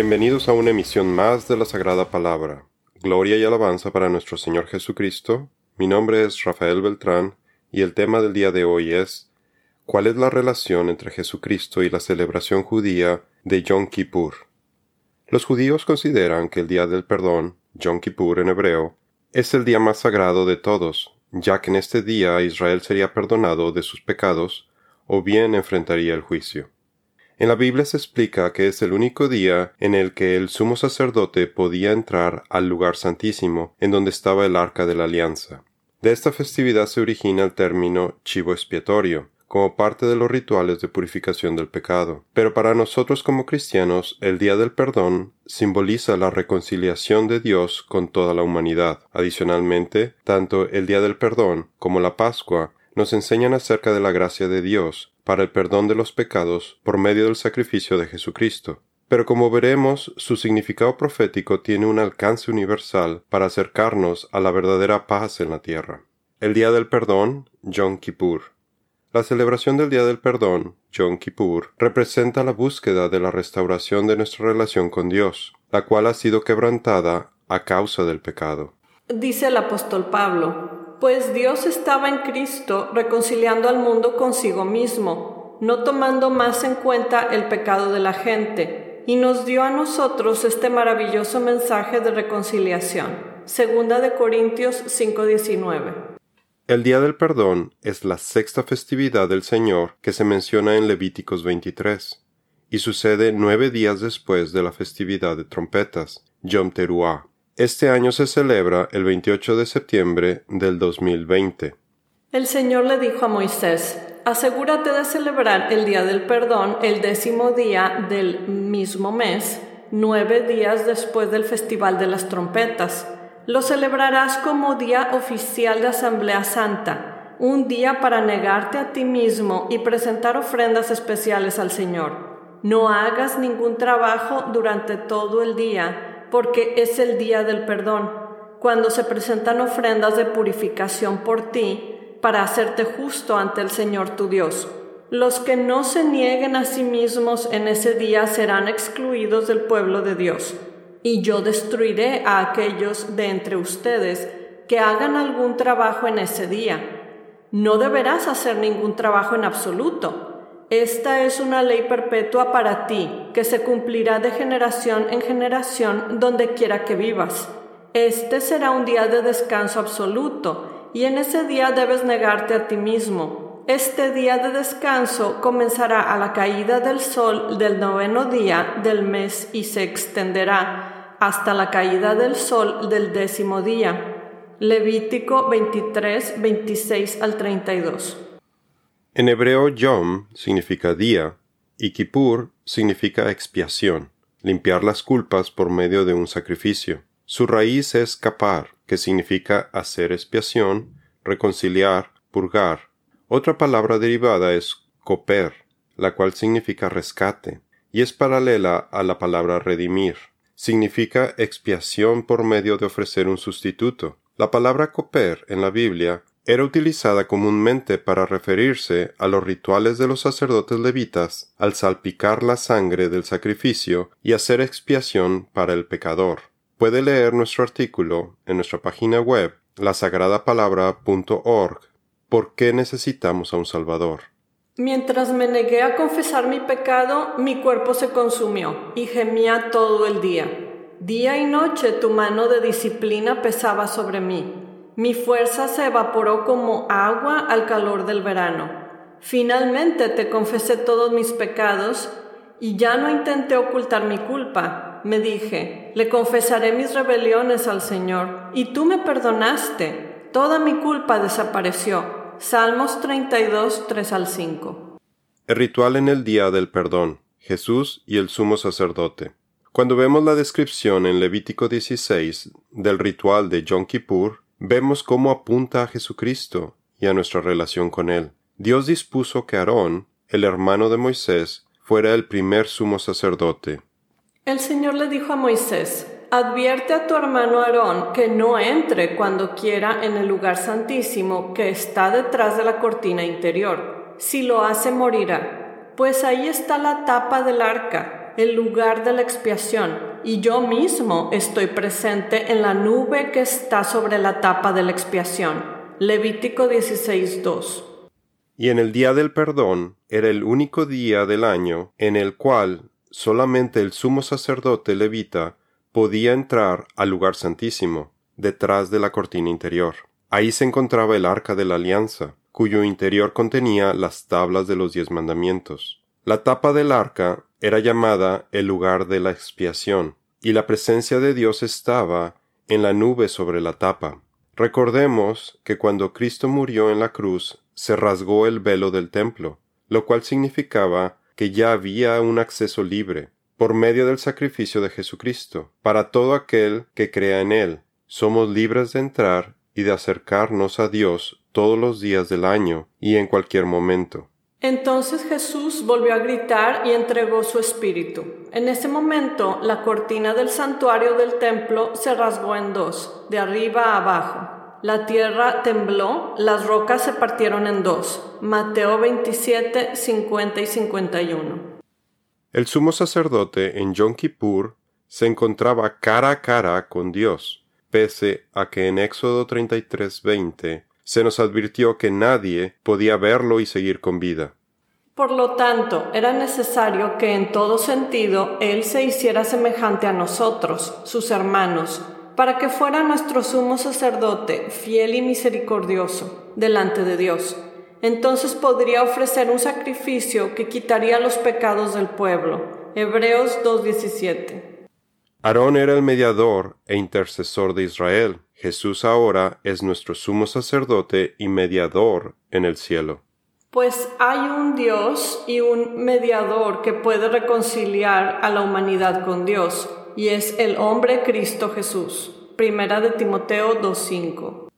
Bienvenidos a una emisión más de la Sagrada Palabra. Gloria y alabanza para nuestro Señor Jesucristo. Mi nombre es Rafael Beltrán y el tema del día de hoy es ¿Cuál es la relación entre Jesucristo y la celebración judía de Yom Kippur? Los judíos consideran que el día del perdón, Yom Kippur en hebreo, es el día más sagrado de todos, ya que en este día Israel sería perdonado de sus pecados o bien enfrentaría el juicio. En la Biblia se explica que es el único día en el que el sumo sacerdote podía entrar al lugar santísimo en donde estaba el arca de la alianza. De esta festividad se origina el término chivo expiatorio, como parte de los rituales de purificación del pecado. Pero para nosotros como cristianos, el Día del Perdón simboliza la reconciliación de Dios con toda la humanidad. Adicionalmente, tanto el Día del Perdón como la Pascua nos enseñan acerca de la gracia de Dios para el perdón de los pecados por medio del sacrificio de Jesucristo. Pero como veremos, su significado profético tiene un alcance universal para acercarnos a la verdadera paz en la tierra. El Día del Perdón, Yom Kippur. La celebración del Día del Perdón, Yom Kippur, representa la búsqueda de la restauración de nuestra relación con Dios, la cual ha sido quebrantada a causa del pecado. Dice el apóstol Pablo, pues Dios estaba en Cristo reconciliando al mundo consigo mismo, no tomando más en cuenta el pecado de la gente, y nos dio a nosotros este maravilloso mensaje de reconciliación. Segunda de Corintios 5:19. El Día del Perdón es la sexta festividad del Señor que se menciona en Levíticos 23, y sucede nueve días después de la festividad de trompetas, Yom Teruah. Este año se celebra el 28 de septiembre del 2020. El Señor le dijo a Moisés, asegúrate de celebrar el Día del Perdón el décimo día del mismo mes, nueve días después del Festival de las Trompetas lo celebrarás como día oficial de Asamblea Santa, un día para negarte a ti mismo y presentar ofrendas especiales al Señor. No hagas ningún trabajo durante todo el día, porque es el día del perdón, cuando se presentan ofrendas de purificación por ti, para hacerte justo ante el Señor tu Dios. Los que no se nieguen a sí mismos en ese día serán excluidos del pueblo de Dios y yo destruiré a aquellos de entre ustedes que hagan algún trabajo en ese día. No deberás hacer ningún trabajo en absoluto. Esta es una ley perpetua para ti, que se cumplirá de generación en generación donde quiera que vivas. Este será un día de descanso absoluto, y en ese día debes negarte a ti mismo este día de descanso comenzará a la caída del sol del noveno día del mes y se extenderá hasta la caída del sol del décimo día. Levítico 23, 26 al 32. En hebreo Yom significa día y Kippur significa expiación, limpiar las culpas por medio de un sacrificio. Su raíz es kapar, que significa hacer expiación, reconciliar, purgar, otra palabra derivada es coper, la cual significa rescate, y es paralela a la palabra redimir. Significa expiación por medio de ofrecer un sustituto. La palabra coper en la Biblia era utilizada comúnmente para referirse a los rituales de los sacerdotes levitas al salpicar la sangre del sacrificio y hacer expiación para el pecador. Puede leer nuestro artículo en nuestra página web lasagradapalabra.org ¿Por qué necesitamos a un Salvador? Mientras me negué a confesar mi pecado, mi cuerpo se consumió y gemía todo el día. Día y noche tu mano de disciplina pesaba sobre mí. Mi fuerza se evaporó como agua al calor del verano. Finalmente te confesé todos mis pecados y ya no intenté ocultar mi culpa. Me dije, le confesaré mis rebeliones al Señor, y tú me perdonaste. Toda mi culpa desapareció. Salmos 32, 3 al 5. El ritual en el día del perdón. Jesús y el sumo sacerdote. Cuando vemos la descripción en Levítico 16 del ritual de Yom Kippur, vemos cómo apunta a Jesucristo y a nuestra relación con Él. Dios dispuso que Aarón, el hermano de Moisés, fuera el primer sumo sacerdote. El Señor le dijo a Moisés, Advierte a tu hermano Aarón que no entre cuando quiera en el lugar santísimo que está detrás de la cortina interior. Si lo hace morirá, pues ahí está la tapa del arca. el lugar de la expiación, y yo mismo estoy presente en la nube que está sobre la tapa de la expiación. Levítico 16:2. Y en el día del perdón era el único día del año en el cual solamente el sumo sacerdote levita podía entrar al lugar santísimo, detrás de la cortina interior. Ahí se encontraba el arca de la alianza, cuyo interior contenía las tablas de los diez mandamientos. La tapa del arca era llamada el lugar de la expiación, y la presencia de Dios estaba en la nube sobre la tapa. Recordemos que cuando Cristo murió en la cruz se rasgó el velo del templo, lo cual significaba que ya había un acceso libre, por medio del sacrificio de Jesucristo, para todo aquel que crea en Él. Somos libres de entrar y de acercarnos a Dios todos los días del año y en cualquier momento. Entonces Jesús volvió a gritar y entregó su espíritu. En ese momento la cortina del santuario del templo se rasgó en dos, de arriba a abajo. La tierra tembló, las rocas se partieron en dos. Mateo 27, 50 y 51. El sumo sacerdote en Yom Kippur se encontraba cara a cara con Dios, pese a que en Éxodo 33, 20 se nos advirtió que nadie podía verlo y seguir con vida. Por lo tanto, era necesario que en todo sentido Él se hiciera semejante a nosotros, sus hermanos, para que fuera nuestro sumo sacerdote, fiel y misericordioso, delante de Dios. Entonces podría ofrecer un sacrificio que quitaría los pecados del pueblo. Hebreos 2.17. Aarón era el mediador e intercesor de Israel. Jesús ahora es nuestro sumo sacerdote y mediador en el cielo. Pues hay un Dios y un mediador que puede reconciliar a la humanidad con Dios y es el hombre Cristo Jesús. Primera de Timoteo 2.5.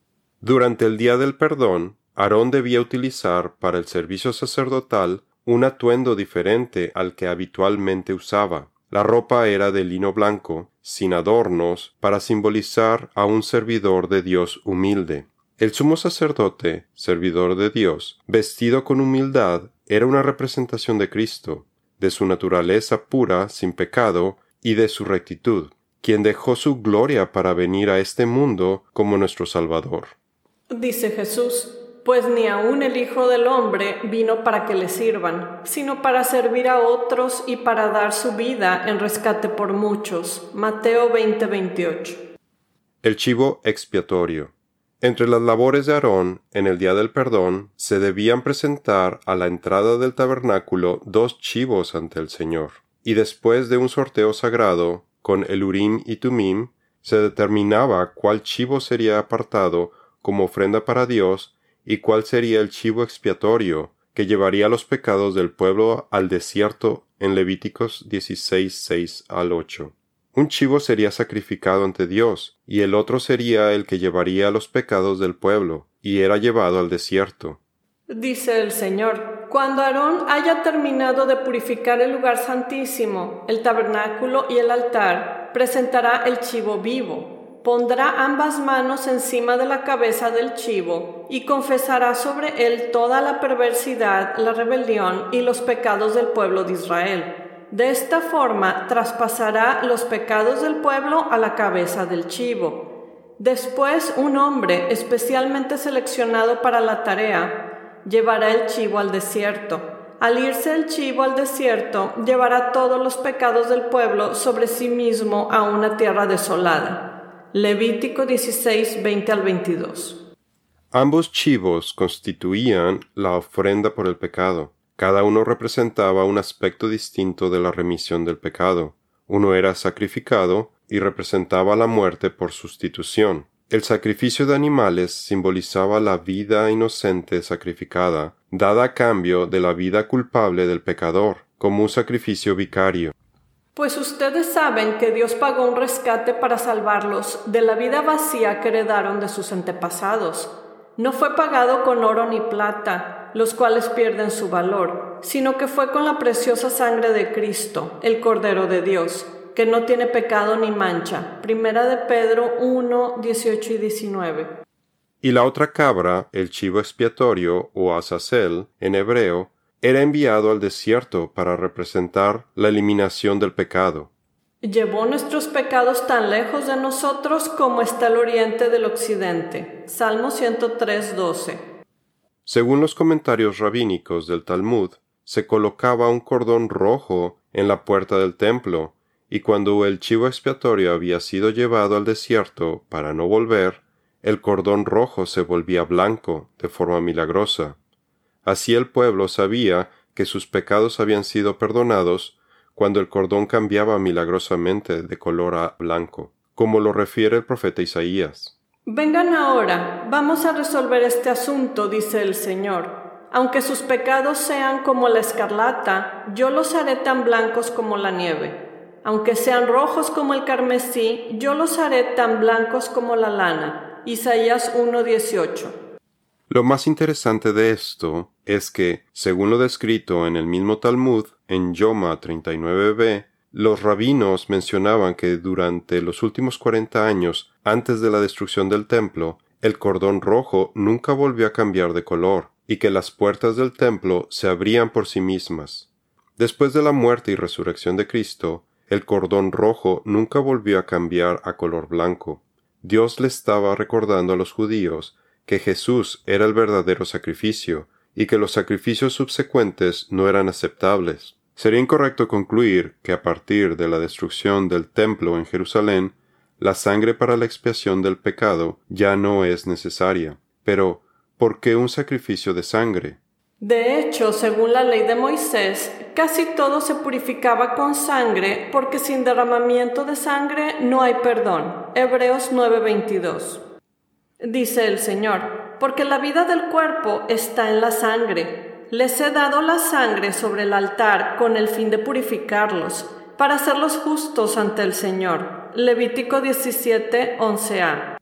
Durante el día del perdón, Aarón debía utilizar para el servicio sacerdotal un atuendo diferente al que habitualmente usaba. La ropa era de lino blanco, sin adornos, para simbolizar a un servidor de Dios humilde. El sumo sacerdote, servidor de Dios, vestido con humildad, era una representación de Cristo, de su naturaleza pura, sin pecado, y de su rectitud, quien dejó su gloria para venir a este mundo como nuestro Salvador. Dice Jesús, pues ni aun el Hijo del Hombre vino para que le sirvan, sino para servir a otros y para dar su vida en rescate por muchos. Mateo 20:28. El chivo expiatorio. Entre las labores de Aarón en el día del perdón se debían presentar a la entrada del tabernáculo dos chivos ante el Señor y después de un sorteo sagrado con el Urim y Tumim, se determinaba cuál chivo sería apartado como ofrenda para Dios y cuál sería el chivo expiatorio que llevaría los pecados del pueblo al desierto en Levíticos 16, 6 al 8. Un chivo sería sacrificado ante Dios, y el otro sería el que llevaría los pecados del pueblo, y era llevado al desierto. Dice el Señor, cuando Aarón haya terminado de purificar el lugar santísimo, el tabernáculo y el altar, presentará el chivo vivo. Pondrá ambas manos encima de la cabeza del chivo y confesará sobre él toda la perversidad, la rebelión y los pecados del pueblo de Israel. De esta forma traspasará los pecados del pueblo a la cabeza del chivo. Después un hombre especialmente seleccionado para la tarea llevará el chivo al desierto. Al irse el chivo al desierto, llevará todos los pecados del pueblo sobre sí mismo a una tierra desolada. Levítico 16, 20 al 22. Ambos chivos constituían la ofrenda por el pecado. Cada uno representaba un aspecto distinto de la remisión del pecado. Uno era sacrificado y representaba la muerte por sustitución. El sacrificio de animales simbolizaba la vida inocente sacrificada, dada a cambio de la vida culpable del pecador, como un sacrificio vicario. Pues ustedes saben que Dios pagó un rescate para salvarlos de la vida vacía que heredaron de sus antepasados. No fue pagado con oro ni plata, los cuales pierden su valor, sino que fue con la preciosa sangre de Cristo, el Cordero de Dios que no tiene pecado ni mancha. Primera de Pedro 1, 18 y 19. Y la otra cabra, el chivo expiatorio o azazel en hebreo, era enviado al desierto para representar la eliminación del pecado. Llevó nuestros pecados tan lejos de nosotros como está el oriente del occidente. Salmo 103, 12. Según los comentarios rabínicos del Talmud, se colocaba un cordón rojo en la puerta del templo, y cuando el chivo expiatorio había sido llevado al desierto para no volver, el cordón rojo se volvía blanco de forma milagrosa. Así el pueblo sabía que sus pecados habían sido perdonados cuando el cordón cambiaba milagrosamente de color a blanco, como lo refiere el profeta Isaías. Vengan ahora, vamos a resolver este asunto, dice el Señor. Aunque sus pecados sean como la escarlata, yo los haré tan blancos como la nieve. Aunque sean rojos como el carmesí, yo los haré tan blancos como la lana. Isaías 1:18. Lo más interesante de esto es que, según lo descrito en el mismo Talmud, en Yoma 39b, los rabinos mencionaban que durante los últimos cuarenta años antes de la destrucción del templo, el cordón rojo nunca volvió a cambiar de color, y que las puertas del templo se abrían por sí mismas. Después de la muerte y resurrección de Cristo, el cordón rojo nunca volvió a cambiar a color blanco. Dios le estaba recordando a los judíos que Jesús era el verdadero sacrificio y que los sacrificios subsecuentes no eran aceptables. Sería incorrecto concluir que a partir de la destrucción del templo en Jerusalén, la sangre para la expiación del pecado ya no es necesaria. Pero, ¿por qué un sacrificio de sangre? De hecho, según la ley de Moisés, casi todo se purificaba con sangre porque sin derramamiento de sangre no hay perdón. Hebreos 9:22 dice el Señor, porque la vida del cuerpo está en la sangre. Les he dado la sangre sobre el altar con el fin de purificarlos, para hacerlos justos ante el Señor. Levítico 17, 11a.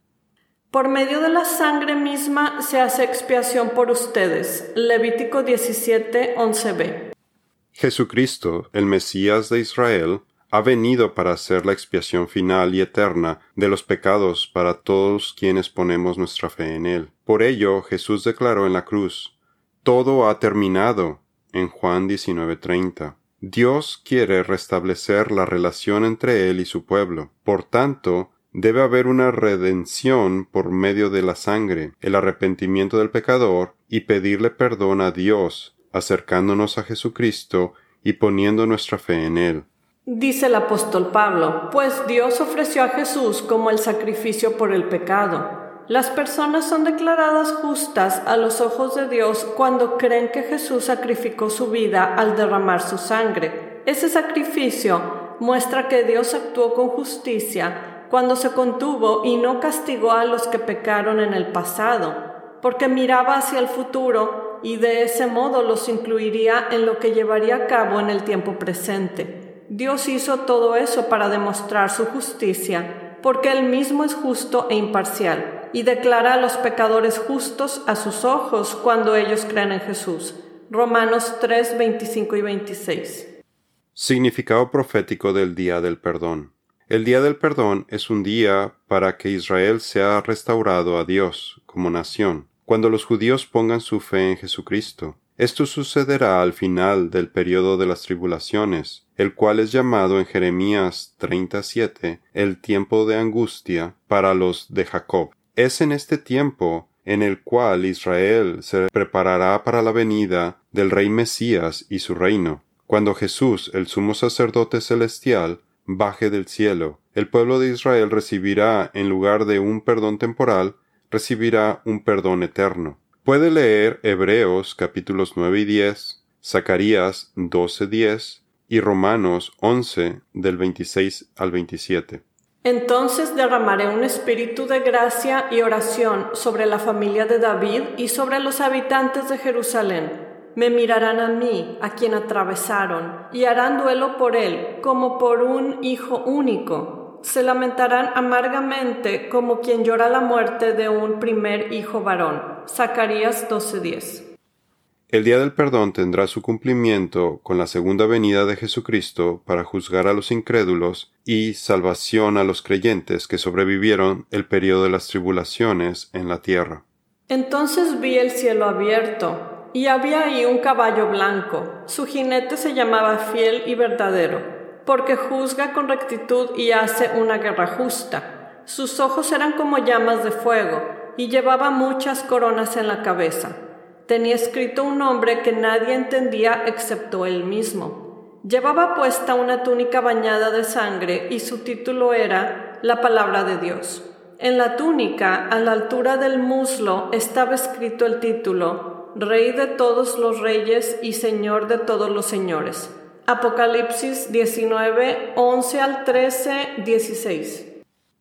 Por medio de la sangre misma se hace expiación por ustedes. Levítico 17, 11b. Jesucristo, el Mesías de Israel, ha venido para hacer la expiación final y eterna de los pecados para todos quienes ponemos nuestra fe en Él. Por ello Jesús declaró en la cruz, Todo ha terminado, en Juan 19:30. Dios quiere restablecer la relación entre Él y su pueblo. Por tanto, debe haber una redención por medio de la sangre, el arrepentimiento del pecador y pedirle perdón a Dios, acercándonos a Jesucristo y poniendo nuestra fe en Él. Dice el apóstol Pablo, pues Dios ofreció a Jesús como el sacrificio por el pecado. Las personas son declaradas justas a los ojos de Dios cuando creen que Jesús sacrificó su vida al derramar su sangre. Ese sacrificio muestra que Dios actuó con justicia cuando se contuvo y no castigó a los que pecaron en el pasado, porque miraba hacia el futuro y de ese modo los incluiría en lo que llevaría a cabo en el tiempo presente. Dios hizo todo eso para demostrar su justicia, porque Él mismo es justo e imparcial, y declara a los pecadores justos a sus ojos cuando ellos crean en Jesús. Romanos 3, 25 y 26. Significado profético del Día del Perdón. El Día del Perdón es un día para que Israel sea restaurado a Dios como nación, cuando los judíos pongan su fe en Jesucristo. Esto sucederá al final del periodo de las tribulaciones, el cual es llamado en Jeremías 37 el tiempo de angustia para los de Jacob. Es en este tiempo en el cual Israel se preparará para la venida del Rey Mesías y su reino. Cuando Jesús, el sumo sacerdote celestial, baje del cielo, el pueblo de Israel recibirá, en lugar de un perdón temporal, recibirá un perdón eterno. Puede leer Hebreos capítulos 9 y 10, Zacarías 12, 10 y Romanos 11 del 26 al 27. Entonces derramaré un espíritu de gracia y oración sobre la familia de David y sobre los habitantes de Jerusalén. Me mirarán a mí, a quien atravesaron, y harán duelo por él, como por un hijo único se lamentarán amargamente como quien llora la muerte de un primer hijo varón. Zacarías 12:10. El día del perdón tendrá su cumplimiento con la segunda venida de Jesucristo para juzgar a los incrédulos y salvación a los creyentes que sobrevivieron el periodo de las tribulaciones en la tierra. Entonces vi el cielo abierto y había ahí un caballo blanco. Su jinete se llamaba fiel y verdadero, porque juzga con rectitud y hace una guerra justa. Sus ojos eran como llamas de fuego, y llevaba muchas coronas en la cabeza. Tenía escrito un nombre que nadie entendía excepto él mismo. Llevaba puesta una túnica bañada de sangre y su título era La palabra de Dios. En la túnica, a la altura del muslo, estaba escrito el título Rey de todos los reyes y Señor de todos los señores. Apocalipsis 19, 11 al 13, 16.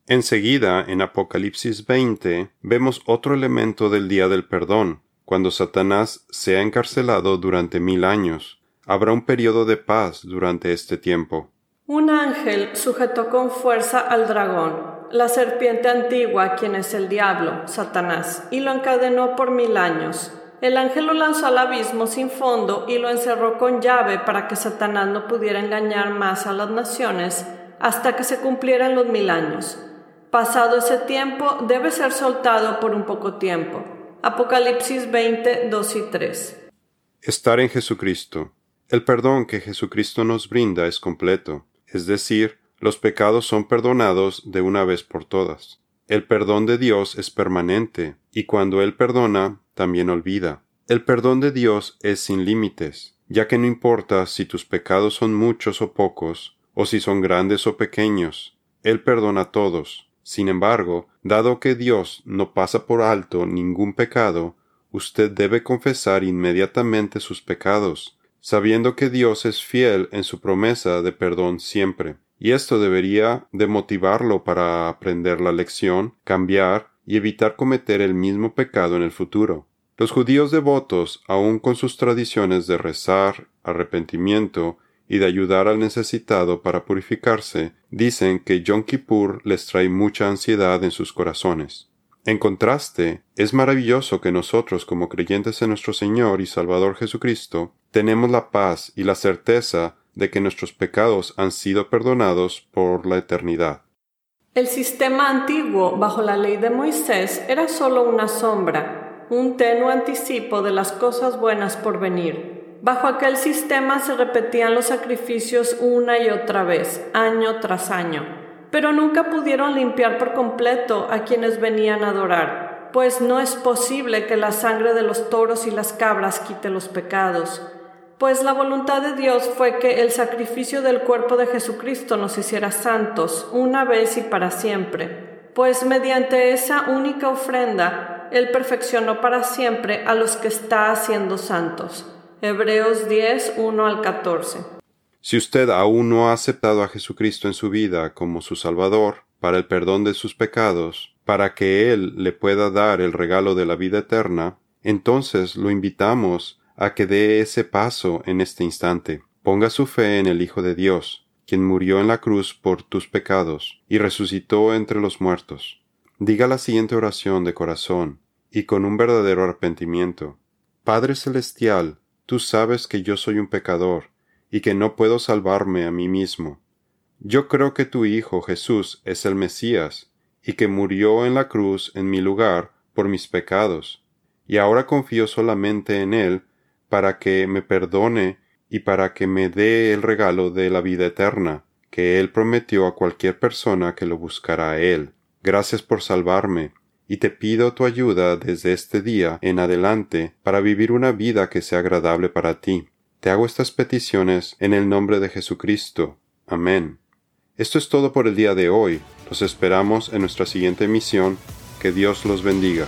Enseguida, en Apocalipsis 20, vemos otro elemento del día del perdón, cuando Satanás sea encarcelado durante mil años. Habrá un periodo de paz durante este tiempo. Un ángel sujetó con fuerza al dragón la serpiente antigua, quien es el diablo, Satanás, y lo encadenó por mil años. El ángel lo lanzó al abismo sin fondo y lo encerró con llave para que Satanás no pudiera engañar más a las naciones hasta que se cumplieran los mil años. Pasado ese tiempo, debe ser soltado por un poco tiempo. Apocalipsis 20, 2 y 3. Estar en Jesucristo. El perdón que Jesucristo nos brinda es completo, es decir, los pecados son perdonados de una vez por todas. El perdón de Dios es permanente, y cuando Él perdona, también olvida. El perdón de Dios es sin límites, ya que no importa si tus pecados son muchos o pocos, o si son grandes o pequeños, Él perdona a todos. Sin embargo, dado que Dios no pasa por alto ningún pecado, usted debe confesar inmediatamente sus pecados, sabiendo que Dios es fiel en su promesa de perdón siempre y esto debería de motivarlo para aprender la lección, cambiar y evitar cometer el mismo pecado en el futuro. Los judíos devotos, aun con sus tradiciones de rezar, arrepentimiento y de ayudar al necesitado para purificarse, dicen que Yom Kippur les trae mucha ansiedad en sus corazones. En contraste, es maravilloso que nosotros como creyentes en nuestro Señor y Salvador Jesucristo tenemos la paz y la certeza de que nuestros pecados han sido perdonados por la eternidad. El sistema antiguo bajo la ley de Moisés era solo una sombra, un tenue anticipo de las cosas buenas por venir. Bajo aquel sistema se repetían los sacrificios una y otra vez, año tras año, pero nunca pudieron limpiar por completo a quienes venían a adorar, pues no es posible que la sangre de los toros y las cabras quite los pecados. Pues la voluntad de Dios fue que el sacrificio del cuerpo de Jesucristo nos hiciera santos una vez y para siempre, pues mediante esa única ofrenda Él perfeccionó para siempre a los que está haciendo santos. Hebreos 10, 1 al 14. Si usted aún no ha aceptado a Jesucristo en su vida como su Salvador, para el perdón de sus pecados, para que Él le pueda dar el regalo de la vida eterna, entonces lo invitamos a que dé ese paso en este instante. Ponga su fe en el Hijo de Dios, quien murió en la cruz por tus pecados y resucitó entre los muertos. Diga la siguiente oración de corazón y con un verdadero arrepentimiento. Padre Celestial, tú sabes que yo soy un pecador y que no puedo salvarme a mí mismo. Yo creo que tu Hijo Jesús es el Mesías y que murió en la cruz en mi lugar por mis pecados, y ahora confío solamente en Él para que me perdone y para que me dé el regalo de la vida eterna, que Él prometió a cualquier persona que lo buscara a Él. Gracias por salvarme, y te pido tu ayuda desde este día en adelante para vivir una vida que sea agradable para ti. Te hago estas peticiones en el nombre de Jesucristo. Amén. Esto es todo por el día de hoy. Los esperamos en nuestra siguiente emisión. Que Dios los bendiga.